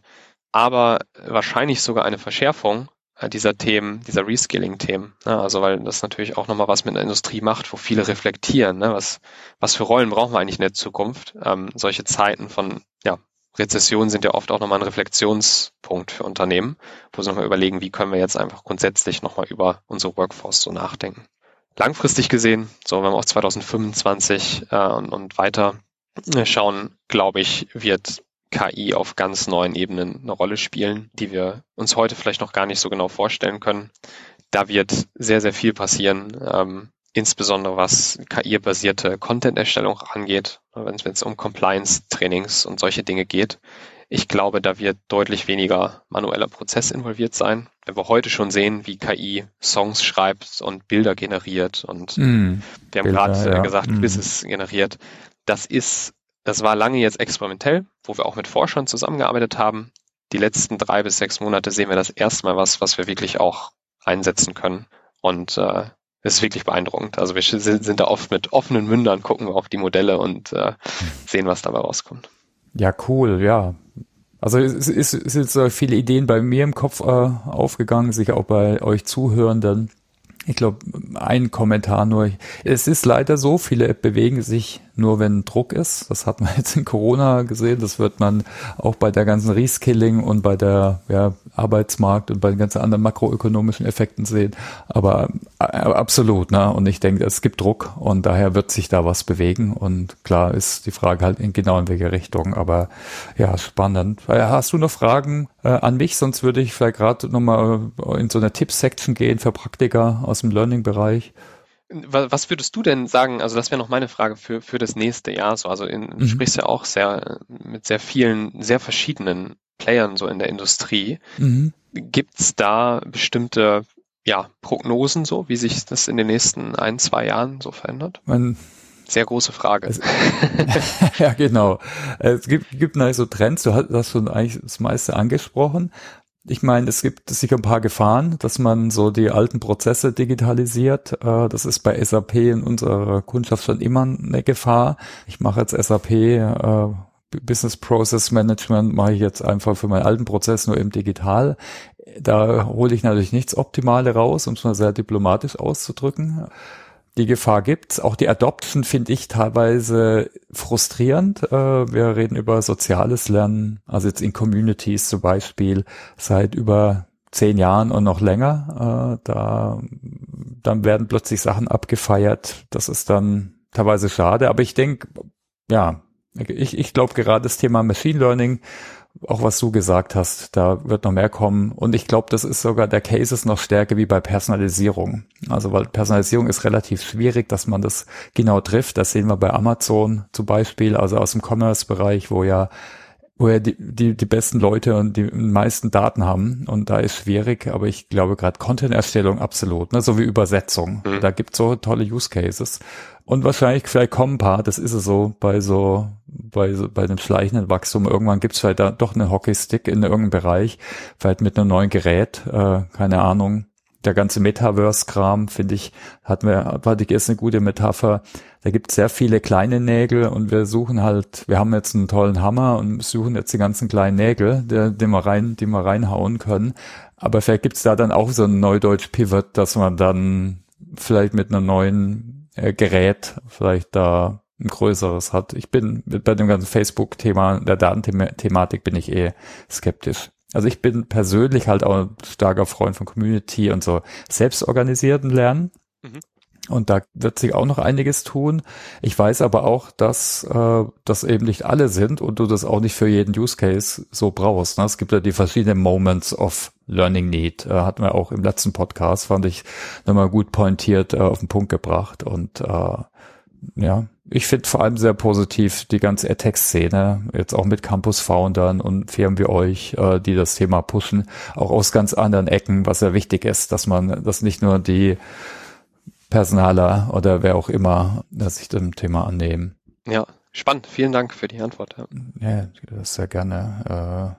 Aber wahrscheinlich sogar eine Verschärfung dieser Themen, dieser Reskilling-Themen. Ne? Also weil das natürlich auch nochmal was mit der Industrie macht, wo viele reflektieren, ne? was, was für Rollen brauchen wir eigentlich in der Zukunft. Ähm, solche Zeiten von ja, Rezession sind ja oft auch nochmal ein Reflexionspunkt für Unternehmen, wo sie nochmal überlegen, wie können wir jetzt einfach grundsätzlich nochmal über unsere Workforce so nachdenken. Langfristig gesehen, so wenn wir auf 2025 äh, und, und weiter äh, schauen, glaube ich, wird KI auf ganz neuen Ebenen eine Rolle spielen, die wir uns heute vielleicht noch gar nicht so genau vorstellen können. Da wird sehr, sehr viel passieren. Ähm, insbesondere was KI-basierte Content-Erstellung angeht, wenn es um Compliance-Trainings und solche Dinge geht. Ich glaube, da wird deutlich weniger manueller Prozess involviert sein. Wenn wir heute schon sehen, wie KI Songs schreibt und Bilder generiert und mm, wir haben gerade ja. gesagt, mm. Quizzes generiert. Das ist, das war lange jetzt experimentell, wo wir auch mit Forschern zusammengearbeitet haben. Die letzten drei bis sechs Monate sehen wir das erstmal was, was wir wirklich auch einsetzen können. Und äh, ist wirklich beeindruckend. Also wir sind da oft mit offenen Mündern, gucken wir auf die Modelle und äh, sehen, was dabei rauskommt. Ja, cool, ja. Also es, es, es sind so viele Ideen bei mir im Kopf äh, aufgegangen, sicher auch bei euch Zuhörenden. Ich glaube, ein Kommentar nur. Es ist leider so, viele bewegen sich nur wenn Druck ist. Das hat man jetzt in Corona gesehen. Das wird man auch bei der ganzen Reskilling und bei der ja, Arbeitsmarkt und bei den ganzen anderen makroökonomischen Effekten sehen. Aber äh, absolut, ne? Und ich denke, es gibt Druck und daher wird sich da was bewegen. Und klar ist die Frage halt in genau in welche Richtung. Aber ja, spannend. Äh, hast du noch Fragen äh, an mich? Sonst würde ich vielleicht gerade nochmal in so eine Tipps-Section gehen für Praktiker aus dem Learning-Bereich. Was würdest du denn sagen? Also das wäre noch meine Frage für, für das nächste Jahr. So, also in, mhm. du sprichst ja auch sehr mit sehr vielen, sehr verschiedenen Playern so in der Industrie. Mhm. Gibt es da bestimmte ja, Prognosen so, wie sich das in den nächsten ein, zwei Jahren so verändert? Man, sehr große Frage. Es, ja, genau. Es gibt, gibt natürlich so Trends, du hast schon eigentlich das meiste angesprochen ich meine, es gibt sicher ein paar Gefahren, dass man so die alten Prozesse digitalisiert. Äh, das ist bei SAP in unserer Kundschaft schon immer eine Gefahr. Ich mache jetzt SAP äh, Business Process Management, mache ich jetzt einfach für meinen alten Prozess nur im Digital. Da hole ich natürlich nichts Optimale raus, um es mal sehr diplomatisch auszudrücken die Gefahr gibt's. Auch die Adoption finde ich teilweise frustrierend. Äh, wir reden über soziales Lernen, also jetzt in Communities zum Beispiel seit über zehn Jahren und noch länger. Äh, da dann werden plötzlich Sachen abgefeiert. Das ist dann teilweise schade. Aber ich denke, ja, ich, ich glaube gerade das Thema Machine Learning auch was du gesagt hast, da wird noch mehr kommen. Und ich glaube, das ist sogar der Case ist noch stärker wie bei Personalisierung. Also weil Personalisierung ist relativ schwierig, dass man das genau trifft. Das sehen wir bei Amazon zum Beispiel, also aus dem Commerce-Bereich, wo ja wo ja die, die, die besten Leute und die meisten Daten haben. Und da ist schwierig, aber ich glaube gerade Content-Erstellung absolut, ne? so wie Übersetzung. Mhm. Da gibt so tolle Use Cases. Und wahrscheinlich vielleicht kommen ein paar, das ist es so bei so, bei so, bei dem schleichenden Wachstum. Irgendwann gibt es vielleicht da doch eine Hockeystick in irgendeinem Bereich, vielleicht mit einem neuen Gerät, äh, keine Ahnung. Der ganze Metaverse-Kram, finde ich, hat mir, hatte ich erst eine gute Metapher. Da gibt es sehr viele kleine Nägel und wir suchen halt, wir haben jetzt einen tollen Hammer und suchen jetzt die ganzen kleinen Nägel, die, die wir rein, die wir reinhauen können. Aber vielleicht gibt es da dann auch so ein Neudeutsch-Pivot, dass man dann vielleicht mit einer neuen äh, Gerät vielleicht da ein größeres hat. Ich bin bei dem ganzen Facebook-Thema, der Datenthematik bin ich eh skeptisch. Also ich bin persönlich halt auch ein starker Freund von Community und so selbstorganisierten Lernen. Mhm. Und da wird sich auch noch einiges tun. Ich weiß aber auch, dass äh, das eben nicht alle sind und du das auch nicht für jeden Use Case so brauchst. Ne? Es gibt ja die verschiedenen Moments of Learning Need. Äh, hatten wir auch im letzten Podcast, fand ich nochmal gut pointiert äh, auf den Punkt gebracht. Und äh, ja, ich finde vor allem sehr positiv die ganze AdTech-Szene, jetzt auch mit Campus-Foundern und Firmen wie euch, äh, die das Thema pushen, auch aus ganz anderen Ecken, was sehr wichtig ist, dass man, dass nicht nur die Personaler oder wer auch immer sich dem Thema annehmen. Ja, spannend. Vielen Dank für die Antwort. Ja, ja das sehr gerne.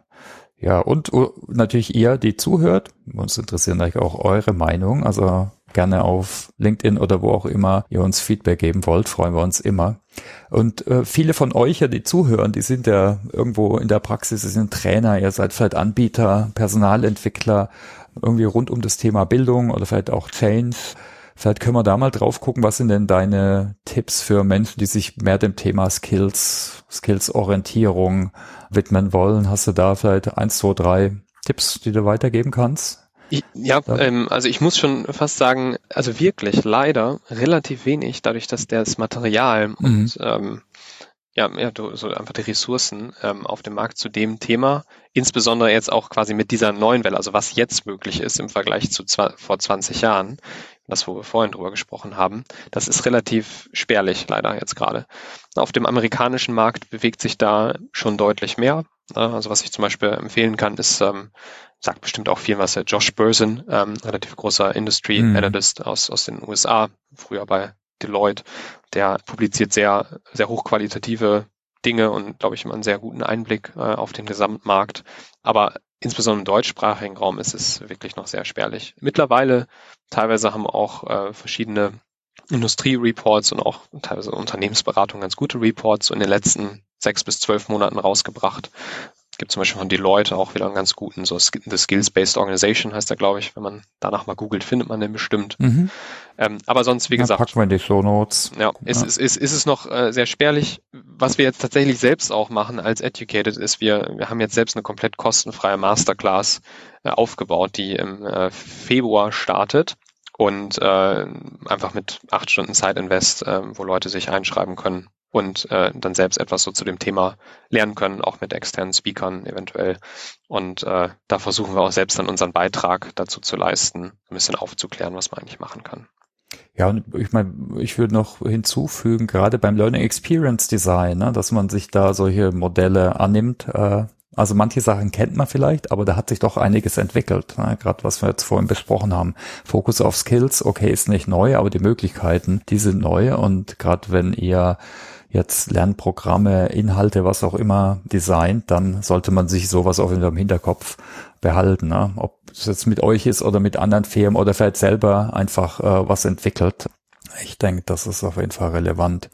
Äh, ja, und uh, natürlich ihr, die zuhört. Uns interessieren natürlich auch eure Meinung. Also gerne auf LinkedIn oder wo auch immer ihr uns Feedback geben wollt, freuen wir uns immer. Und äh, viele von euch, ja, die zuhören, die sind ja irgendwo in der Praxis, sie sind Trainer, ihr seid vielleicht Anbieter, Personalentwickler, irgendwie rund um das Thema Bildung oder vielleicht auch Change. Vielleicht können wir da mal drauf gucken, was sind denn deine Tipps für Menschen, die sich mehr dem Thema Skills, Skills-Orientierung widmen wollen? Hast du da vielleicht eins, zwei, drei Tipps, die du weitergeben kannst? Ja, ja. Ähm, also ich muss schon fast sagen, also wirklich leider relativ wenig, dadurch, dass das Material mhm. und ähm, ja, ja, so einfach die Ressourcen ähm, auf dem Markt zu dem Thema, insbesondere jetzt auch quasi mit dieser neuen Welle, also was jetzt möglich ist im Vergleich zu vor 20 Jahren, das, wo wir vorhin drüber gesprochen haben, das ist relativ spärlich leider jetzt gerade. Auf dem amerikanischen Markt bewegt sich da schon deutlich mehr. Also was ich zum Beispiel empfehlen kann, ist, ähm, sagt bestimmt auch viel was, der Josh Burson, ähm, relativ großer Industry mhm. Analyst aus, aus den USA, früher bei Deloitte, der publiziert sehr, sehr hochqualitative Dinge und, glaube ich, immer einen sehr guten Einblick äh, auf den Gesamtmarkt. Aber insbesondere im deutschsprachigen Raum ist es wirklich noch sehr spärlich. Mittlerweile teilweise haben auch äh, verschiedene Industrie-Reports und auch teilweise Unternehmensberatungen ganz gute Reports in den letzten sechs bis zwölf Monaten rausgebracht, gibt zum Beispiel von Deloitte auch wieder einen ganz guten, so The Skills-Based Organization heißt er, glaube ich. Wenn man danach mal googelt, findet man den bestimmt. Mhm. Ähm, aber sonst, wie ja, gesagt. Packen wir in die Show Notes. Ja, ist, ja. Ist, ist, ist es noch äh, sehr spärlich. Was wir jetzt tatsächlich selbst auch machen als Educated ist, wir, wir haben jetzt selbst eine komplett kostenfreie Masterclass äh, aufgebaut, die im äh, Februar startet und äh, einfach mit acht Stunden Zeitinvest, äh, wo Leute sich einschreiben können und äh, dann selbst etwas so zu dem Thema lernen können, auch mit externen Speakern eventuell. Und äh, da versuchen wir auch selbst dann unseren Beitrag dazu zu leisten, ein bisschen aufzuklären, was man eigentlich machen kann. Ja, und ich meine, ich würde noch hinzufügen, gerade beim Learning Experience Design, ne, dass man sich da solche Modelle annimmt. Äh, also manche Sachen kennt man vielleicht, aber da hat sich doch einiges entwickelt. Ne? Gerade was wir jetzt vorhin besprochen haben. Fokus auf Skills, okay, ist nicht neu, aber die Möglichkeiten, die sind neu. Und gerade wenn ihr jetzt Lernprogramme, Inhalte, was auch immer designt, dann sollte man sich sowas auch in dem Hinterkopf behalten. Ne? Ob es jetzt mit euch ist oder mit anderen Firmen oder vielleicht selber einfach äh, was entwickelt. Ich denke, das ist auf jeden Fall relevant.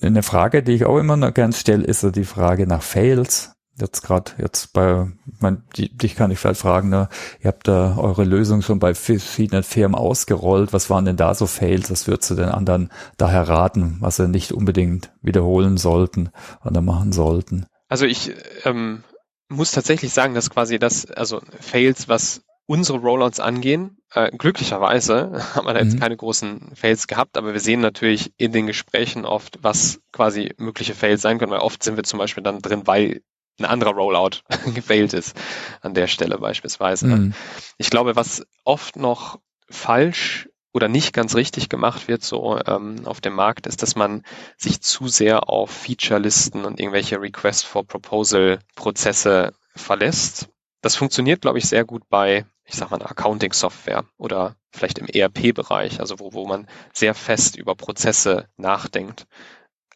Eine Frage, die ich auch immer noch gern stelle, ist so die Frage nach Fails jetzt gerade jetzt bei, mein, die, dich kann ich vielleicht fragen, ne? ihr habt da eure Lösung schon bei verschiedenen Firmen ausgerollt. Was waren denn da so Fails? Was würdest du den anderen daher raten, was sie nicht unbedingt wiederholen sollten oder machen sollten? Also ich ähm, muss tatsächlich sagen, dass quasi das, also Fails, was unsere Rollouts angehen, äh, glücklicherweise haben wir da jetzt mhm. keine großen Fails gehabt, aber wir sehen natürlich in den Gesprächen oft, was quasi mögliche Fails sein können, weil oft sind wir zum Beispiel dann drin, weil ein anderer Rollout gefailt ist an der Stelle beispielsweise. Mhm. Ich glaube, was oft noch falsch oder nicht ganz richtig gemacht wird so ähm, auf dem Markt, ist, dass man sich zu sehr auf Feature-Listen und irgendwelche Request for Proposal-Prozesse verlässt. Das funktioniert, glaube ich, sehr gut bei, ich sag mal, Accounting-Software oder vielleicht im ERP-Bereich, also wo, wo man sehr fest über Prozesse nachdenkt.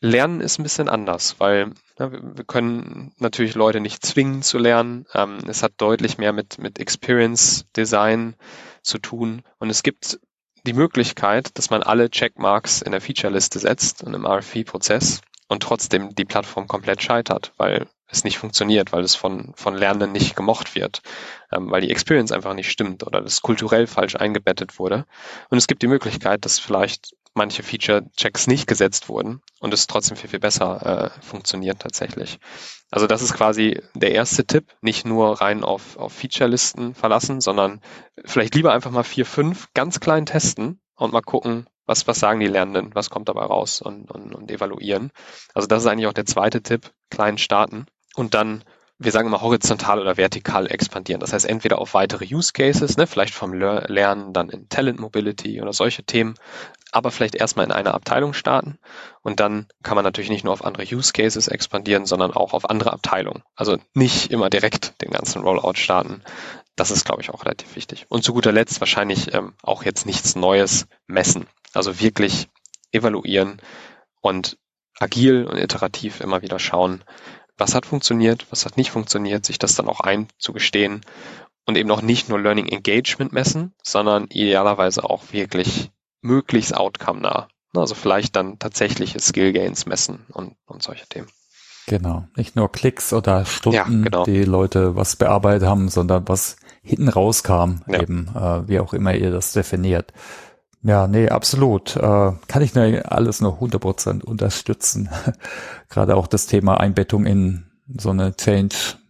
Lernen ist ein bisschen anders, weil ja, wir können natürlich Leute nicht zwingen zu lernen. Ähm, es hat deutlich mehr mit, mit Experience Design zu tun. Und es gibt die Möglichkeit, dass man alle Checkmarks in der Feature-Liste setzt und im RFP-Prozess und trotzdem die Plattform komplett scheitert, weil es nicht funktioniert, weil es von, von Lernenden nicht gemocht wird, ähm, weil die Experience einfach nicht stimmt oder das kulturell falsch eingebettet wurde. Und es gibt die Möglichkeit, dass vielleicht manche Feature-Checks nicht gesetzt wurden und es trotzdem viel, viel besser äh, funktioniert tatsächlich. Also das ist quasi der erste Tipp, nicht nur rein auf, auf Feature-Listen verlassen, sondern vielleicht lieber einfach mal vier, fünf ganz klein testen und mal gucken, was, was sagen die Lernenden, was kommt dabei raus und, und, und evaluieren. Also das ist eigentlich auch der zweite Tipp, klein starten und dann wir sagen immer horizontal oder vertikal expandieren. Das heißt entweder auf weitere Use Cases, ne, vielleicht vom Lernen dann in Talent Mobility oder solche Themen, aber vielleicht erstmal in einer Abteilung starten und dann kann man natürlich nicht nur auf andere Use Cases expandieren, sondern auch auf andere Abteilungen. Also nicht immer direkt den ganzen Rollout starten. Das ist, glaube ich, auch relativ wichtig. Und zu guter Letzt wahrscheinlich ähm, auch jetzt nichts Neues messen. Also wirklich evaluieren und agil und iterativ immer wieder schauen, was hat funktioniert, was hat nicht funktioniert, sich das dann auch einzugestehen und eben auch nicht nur Learning Engagement messen, sondern idealerweise auch wirklich möglichst outcome-nah. Also vielleicht dann tatsächliche Skill Gains messen und, und solche Themen. Genau, nicht nur Klicks oder Stunden, ja, genau. die Leute was bearbeitet haben, sondern was hinten rauskam, ja. eben, äh, wie auch immer ihr das definiert. Ja, nee, absolut. Äh, kann ich alles nur 100% unterstützen. Gerade auch das Thema Einbettung in so eine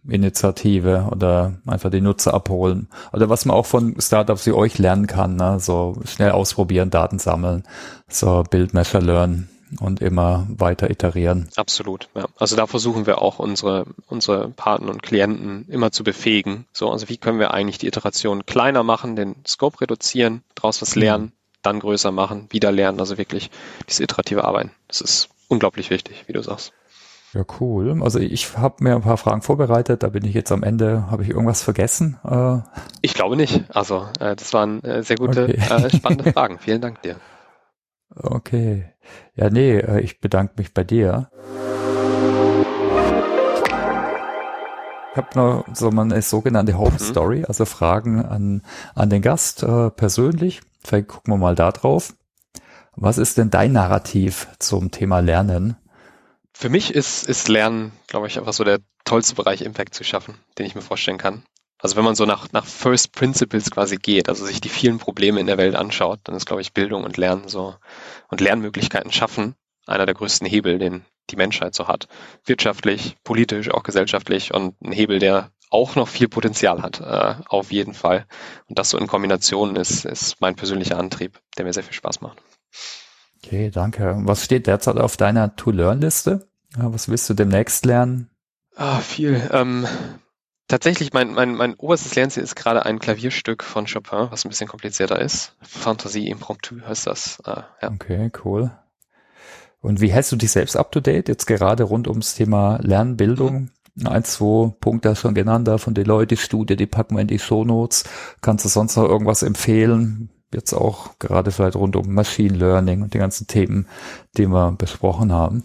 Change-Initiative oder einfach die Nutzer abholen. Oder was man auch von Startups wie euch lernen kann, ne? so schnell ausprobieren, Daten sammeln, so Build, Measure, Learn und immer weiter iterieren. Absolut. Ja. Also da versuchen wir auch unsere, unsere Partner und Klienten immer zu befähigen. So, also wie können wir eigentlich die Iteration kleiner machen, den Scope reduzieren, daraus was lernen, dann größer machen, wieder lernen, also wirklich diese iterative Arbeiten. Das ist unglaublich wichtig, wie du sagst. Ja, cool. Also ich habe mir ein paar Fragen vorbereitet, da bin ich jetzt am Ende, habe ich irgendwas vergessen? Äh, ich glaube nicht. Also äh, das waren äh, sehr gute, okay. äh, spannende Fragen. Vielen Dank dir. Okay. Ja, nee, äh, ich bedanke mich bei dir. Ich habe noch so eine sogenannte Home mhm. Story, also Fragen an, an den Gast äh, persönlich. Vielleicht gucken wir mal da drauf. Was ist denn dein Narrativ zum Thema Lernen? Für mich ist, ist Lernen, glaube ich, einfach so der tollste Bereich, Impact zu schaffen, den ich mir vorstellen kann. Also wenn man so nach, nach First Principles quasi geht, also sich die vielen Probleme in der Welt anschaut, dann ist, glaube ich, Bildung und Lernen so und Lernmöglichkeiten schaffen einer der größten Hebel, den die Menschheit so hat. Wirtschaftlich, politisch, auch gesellschaftlich und ein Hebel, der auch noch viel Potenzial hat, äh, auf jeden Fall. Und das so in Kombination ist, ist mein persönlicher Antrieb, der mir sehr viel Spaß macht. Okay, danke. Was steht derzeit auf deiner To-Learn-Liste? Was willst du demnächst lernen? Ah, viel. Ähm, tatsächlich, mein, mein, mein oberstes Lernziel ist gerade ein Klavierstück von Chopin, was ein bisschen komplizierter ist. Fantasie Impromptu heißt das. Äh, ja. Okay, cool. Und wie hältst du dich selbst up to date? Jetzt gerade rund ums Thema Lernbildung. Mhm. Ein, zwei Punkte schon genannt, da von Deloitte, die Studie, die packen wir in die Shownotes. Kannst du sonst noch irgendwas empfehlen? jetzt auch gerade vielleicht rund um Machine Learning und die ganzen Themen, die wir besprochen haben.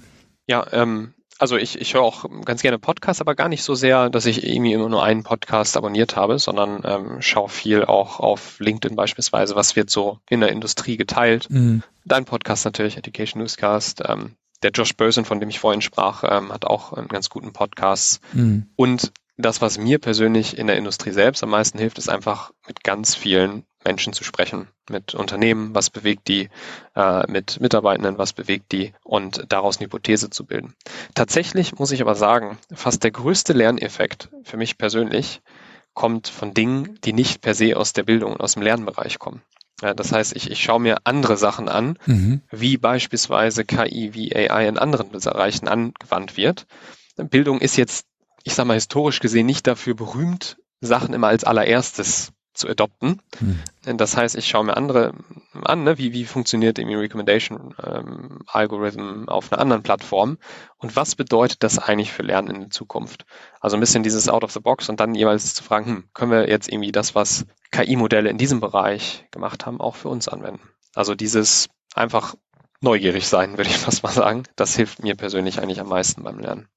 Ja, ähm, also ich, ich höre auch ganz gerne Podcasts, aber gar nicht so sehr, dass ich irgendwie immer nur einen Podcast abonniert habe, sondern ähm, schaue viel auch auf LinkedIn beispielsweise, was wird so in der Industrie geteilt. Mhm. Dein Podcast natürlich, Education Newscast. Ähm, der Josh Bösen, von dem ich vorhin sprach, ähm, hat auch einen ganz guten Podcast. Mhm. Und das, was mir persönlich in der Industrie selbst am meisten hilft, ist einfach mit ganz vielen Menschen zu sprechen, mit Unternehmen, was bewegt die, äh, mit Mitarbeitenden, was bewegt die und daraus eine Hypothese zu bilden. Tatsächlich muss ich aber sagen, fast der größte Lerneffekt für mich persönlich kommt von Dingen, die nicht per se aus der Bildung und aus dem Lernbereich kommen. Ja, das heißt, ich, ich schaue mir andere Sachen an, mhm. wie beispielsweise KI, wie AI in anderen Bereichen angewandt wird. Bildung ist jetzt, ich sage mal historisch gesehen, nicht dafür berühmt, Sachen immer als allererstes zu adopten. Hm. Das heißt, ich schaue mir andere an, ne? wie, wie funktioniert irgendwie Recommendation ähm, Algorithm auf einer anderen Plattform und was bedeutet das eigentlich für Lernen in der Zukunft? Also ein bisschen dieses Out of the Box und dann jeweils zu fragen, hm, können wir jetzt irgendwie das, was KI-Modelle in diesem Bereich gemacht haben, auch für uns anwenden? Also dieses einfach neugierig sein, würde ich fast mal sagen. Das hilft mir persönlich eigentlich am meisten beim Lernen.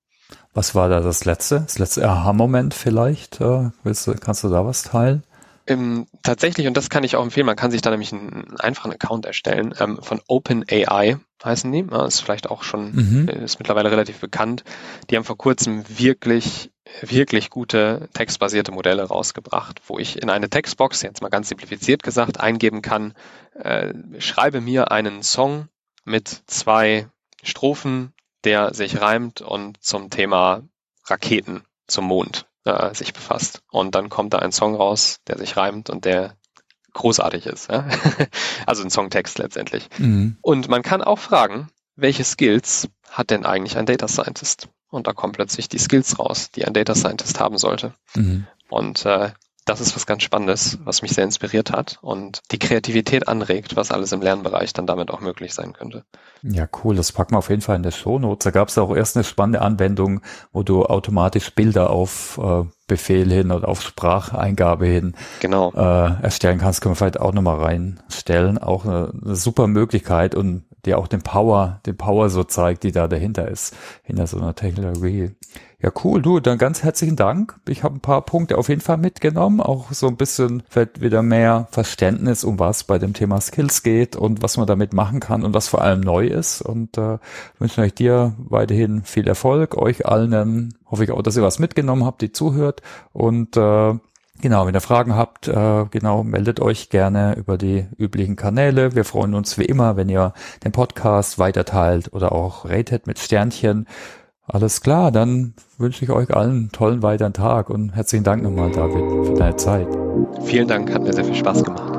Was war da das letzte? Das letzte Aha-Moment vielleicht? Äh, willst du, kannst du da was teilen? Ähm, tatsächlich, und das kann ich auch empfehlen, man kann sich da nämlich einen einfachen Account erstellen, ähm, von OpenAI heißen die, ja, ist vielleicht auch schon, mhm. ist mittlerweile relativ bekannt. Die haben vor kurzem wirklich, wirklich gute textbasierte Modelle rausgebracht, wo ich in eine Textbox, jetzt mal ganz simplifiziert gesagt, eingeben kann, äh, schreibe mir einen Song mit zwei Strophen, der sich reimt und zum Thema Raketen zum Mond äh, sich befasst. Und dann kommt da ein Song raus, der sich reimt und der großartig ist. Ja? also ein Songtext letztendlich. Mhm. Und man kann auch fragen, welche Skills hat denn eigentlich ein Data Scientist? Und da kommen plötzlich die Skills raus, die ein Data Scientist haben sollte. Mhm. Und äh, das ist was ganz Spannendes, was mich sehr inspiriert hat und die Kreativität anregt, was alles im Lernbereich dann damit auch möglich sein könnte. Ja, cool. Das packen wir auf jeden Fall in der Show Notes. Da gab es auch erst eine spannende Anwendung, wo du automatisch Bilder auf äh, Befehl hin oder auf Spracheingabe hin genau. äh, erstellen kannst. Können wir vielleicht auch nochmal reinstellen. Auch eine, eine super Möglichkeit und die auch den Power, den Power so zeigt, die da dahinter ist, hinter so einer Technologie. Ja, cool, du, dann ganz herzlichen Dank. Ich habe ein paar Punkte auf jeden Fall mitgenommen, auch so ein bisschen vielleicht wieder mehr Verständnis, um was bei dem Thema Skills geht und was man damit machen kann und was vor allem neu ist. Und äh, wünsche euch dir weiterhin viel Erfolg, euch allen hoffe ich auch, dass ihr was mitgenommen habt, die zuhört. Und äh, Genau, wenn ihr Fragen habt, äh, genau, meldet euch gerne über die üblichen Kanäle. Wir freuen uns wie immer, wenn ihr den Podcast weiterteilt oder auch ratet mit Sternchen. Alles klar, dann wünsche ich euch allen einen tollen weiteren Tag und herzlichen Dank nochmal, David, für deine Zeit. Vielen Dank, hat mir sehr viel Spaß gemacht.